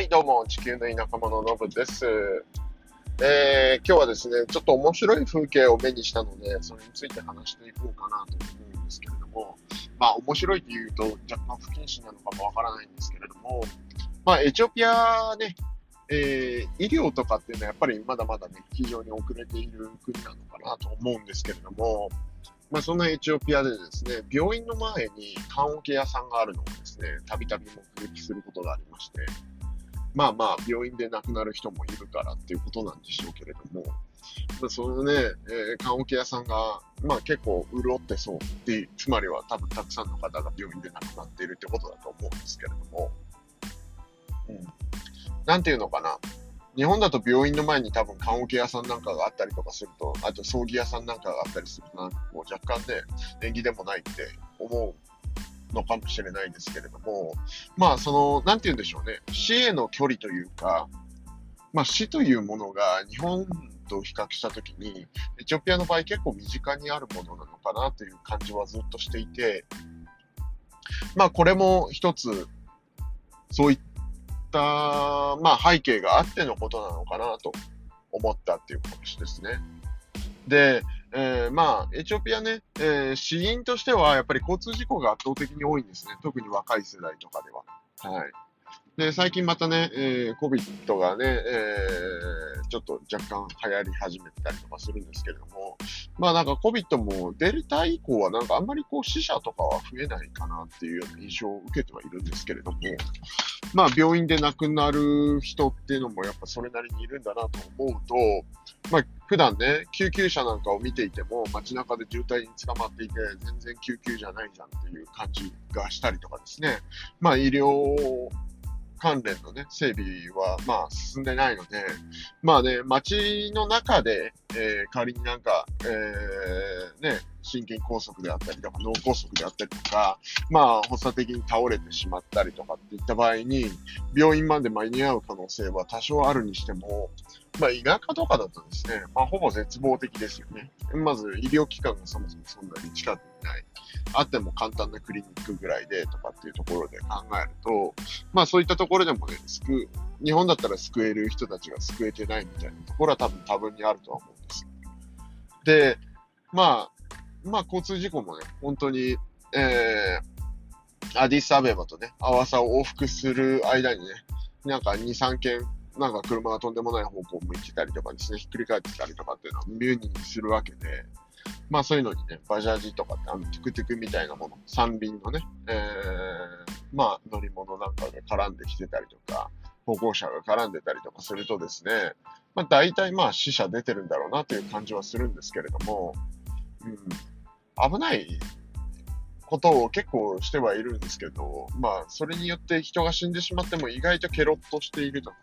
はい、どうも、地球の田舎者のぶです。えー、今日はですね、ちょっと面白い風景を目にしたので、それについて話していこうかなと思うんですけれども、まあ、面白いというと若干不謹慎なのかもわからないんですけれども、まあ、エチオピアね、えー、医療とかっていうのはやっぱりまだまだね、非常に遅れている国なのかなと思うんですけれども、まあ、そんなエチオピアでですね、病院の前に棺桶屋さんがあるのをですね、たびたび目撃することがありまして、まあまあ、病院で亡くなる人もいるからっていうことなんでしょうけれども、まあ、そのね、えー、棺桶屋さんが、まあ結構潤ってそうってつまりは多分たくさんの方が病院で亡くなっているってことだと思うんですけれども、うん。なんていうのかな。日本だと病院の前に多分棺桶屋さんなんかがあったりとかすると、あと葬儀屋さんなんかがあったりすると、なんかこう若干ね、縁起でもないって思うのかもしれないですけれども、まあ、その、なんて言うんでしょうね、死への距離というか、まあ、死というものが日本と比較したときに、エチオピアの場合結構身近にあるものなのかなという感じはずっとしていて、まあ、これも一つ、そういった、まあ、背景があってのことなのかなと思ったっていう話ですね。で、えー、まあ、エチオピアね、えー、死因としてはやっぱり交通事故が圧倒的に多いんですね。特に若い世代とかでは。はい。で、最近またね、えー、COVID がね、えー、ちょっと若干流行り始めたりとかするんですけれども、まあなんか COVID もデルタ以降はなんかあんまりこう死者とかは増えないかなっていうような印象を受けてはいるんですけれども、まあ病院で亡くなる人っていうのもやっぱそれなりにいるんだなと思うと、まあ普段ね、救急車なんかを見ていても街中で渋滞に捕まっていて全然救急じゃないじゃんっていう感じがしたりとかですね、まあ医療関連のね、整備は、まあ、進んでないので、まあね、街の中で、えー、仮になんか、えー、ね、心筋梗塞であったりとか、脳梗塞であったりとか、まあ、発作的に倒れてしまったりとかっていった場合に、病院まで間に合う可能性は多少あるにしても、まあ、田舎とかだとですね、まあ、ほぼ絶望的ですよね。まず、医療機関がそもそもそんなに近くにない。あっても簡単なクリニックぐらいでとかっていうところで考えると、まあそういったところでもね、救う、日本だったら救える人たちが救えてないみたいなところは多分多分にあるとは思うんです。で、まあ、まあ交通事故もね、本当に、えー、アディスアベバとね、アワサを往復する間にね、なんか2、3件、なんか車がとんでもない方向を向いてたりとかですね、ひっくり返ってたりとかっていうのはミューニーするわけで、まあそういうのにね、バジャージとかってあのトゥクトゥクみたいなもの、三輪のね、えー、まあ乗り物なんかで絡んできてたりとか、歩行者が絡んでたりとかするとですね、まあ大体まあ死者出てるんだろうなという感じはするんですけれども、うん、危ないことを結構してはいるんですけど、まあそれによって人が死んでしまっても意外とケロッとしているとか、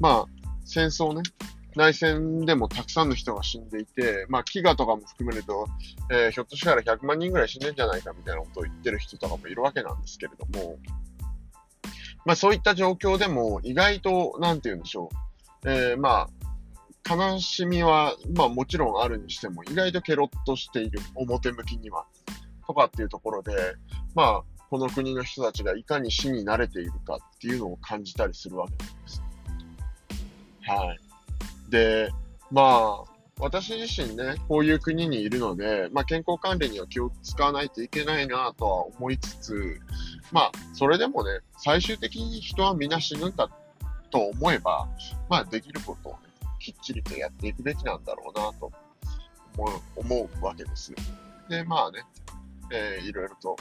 まあ戦争ね、内戦でもたくさんの人が死んでいて、まあ、飢餓とかも含めると、えー、ひょっとしたら100万人ぐらい死んでんじゃないかみたいなことを言ってる人とかもいるわけなんですけれども、まあ、そういった状況でも意外と、なんて言うんでしょう、えー、まあ、悲しみは、まあもちろんあるにしても、意外とケロッとしている、表向きには。とかっていうところで、まあ、この国の人たちがいかに死に慣れているかっていうのを感じたりするわけなんです。はい。で、まあ、私自身ね、こういう国にいるので、まあ、健康管理には気を使わないといけないなとは思いつつ、まあ、それでもね、最終的に人は皆死ぬんだと思えば、まあ、できることをね、きっちりとやっていくべきなんだろうなと思う思うわけです。で、まあね、えー、いろいろと、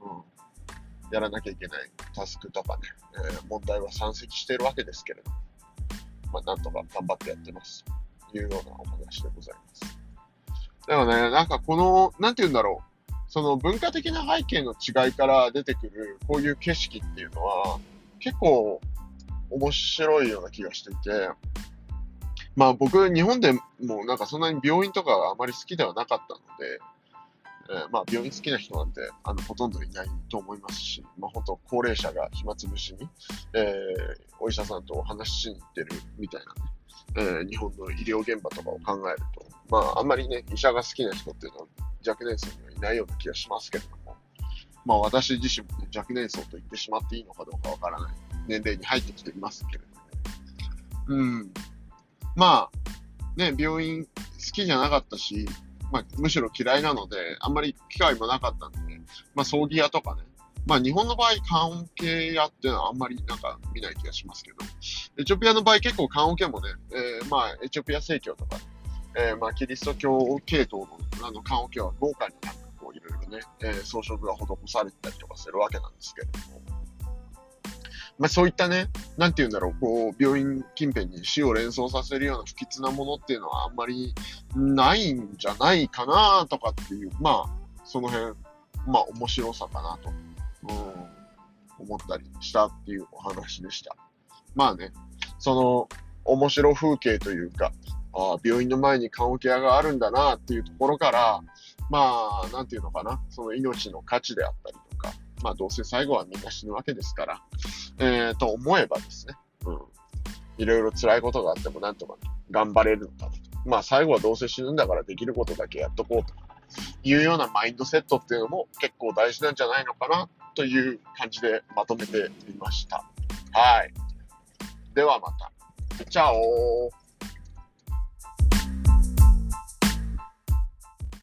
うん、やらなきゃいけないタスクとかね、えー、問題は山積しているわけですけれども、まあ、なんとか頑張ってやってます。というようなお話でございます。でもね、なんかこの、なんて言うんだろう。その文化的な背景の違いから出てくるこういう景色っていうのは結構面白いような気がしていて、まあ僕日本でもなんかそんなに病院とかがあまり好きではなかったので、えー、まあ、病院好きな人なんてあのほとんどいないと思いますし、まあ、本当高齢者が暇つぶしに、えー、お医者さんとお話ししに行ってるみたいなね、えー、日本の医療現場とかを考えると、まあ、あんまりね、医者が好きな人っていうのは若年層にはいないような気がしますけれども、まあ、私自身も、ね、若年層と言ってしまっていいのかどうかわからない年齢に入ってきていますけれども。うん。まあ、ね、病院好きじゃなかったし、まあ、むしろ嫌いなので、あんまり機会もなかったんで、まあ、葬儀屋とかね、まあ、日本の場合、棺桶屋っていうのはあんまりなんか見ない気がしますけど、エチオピアの場合結構棺桶もね、えー、まあ、エチオピア正教とか、えー、まあ、キリスト教系統のあの棺桶は豪華になんかこういろいろね、えー、装飾が施されてたりとかするわけなんですけれども、まあ、そういったね、なんて言うんだろう、こう、病院近辺に死を連想させるような不吉なものっていうのはあんまりないんじゃないかなとかっていう、まあ、その辺、まあ、面白さかなと、うん、思ったりしたっていうお話でした。まあね、その、面白風景というか、あ病院の前に棺桶屋があるんだなっていうところから、まあ、なんていうのかな、その命の価値であったりとか、まあ、どうせ最後はみんな死ぬわけですから、えー、と思えばですね、うん。いろいろ辛いことがあってもなんとか、頑張れるのかと。まあ、最後はどうせ死ぬんだからできることだけやっとこうというようなマインドセットっていうのも結構大事なんじゃないのかなという感じでまとめてみました。はい。ではまた。チャオ